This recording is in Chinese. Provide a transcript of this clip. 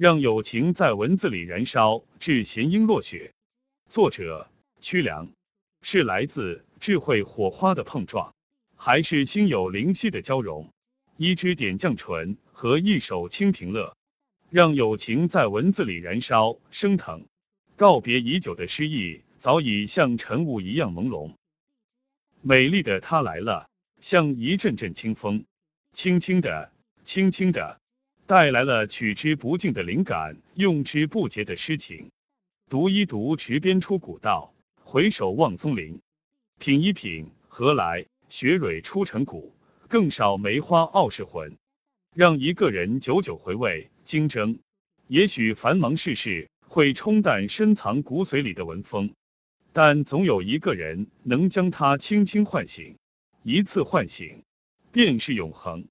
让友情在文字里燃烧，至弦音落雪。作者屈良，是来自智慧火花的碰撞，还是心有灵犀的交融？一支点绛唇和一首清平乐，让友情在文字里燃烧升腾。告别已久的诗意，早已像晨雾一样朦胧。美丽的她来了，像一阵阵清风，轻轻的，轻轻的。带来了取之不尽的灵感，用之不竭的诗情。读一读，池边出古道；回首望松林，品一品，何来雪蕊出尘古？更少梅花傲世魂。让一个人久久回味经筝。也许繁忙世事会冲淡深藏骨髓里的文风，但总有一个人能将它轻轻唤醒。一次唤醒，便是永恒。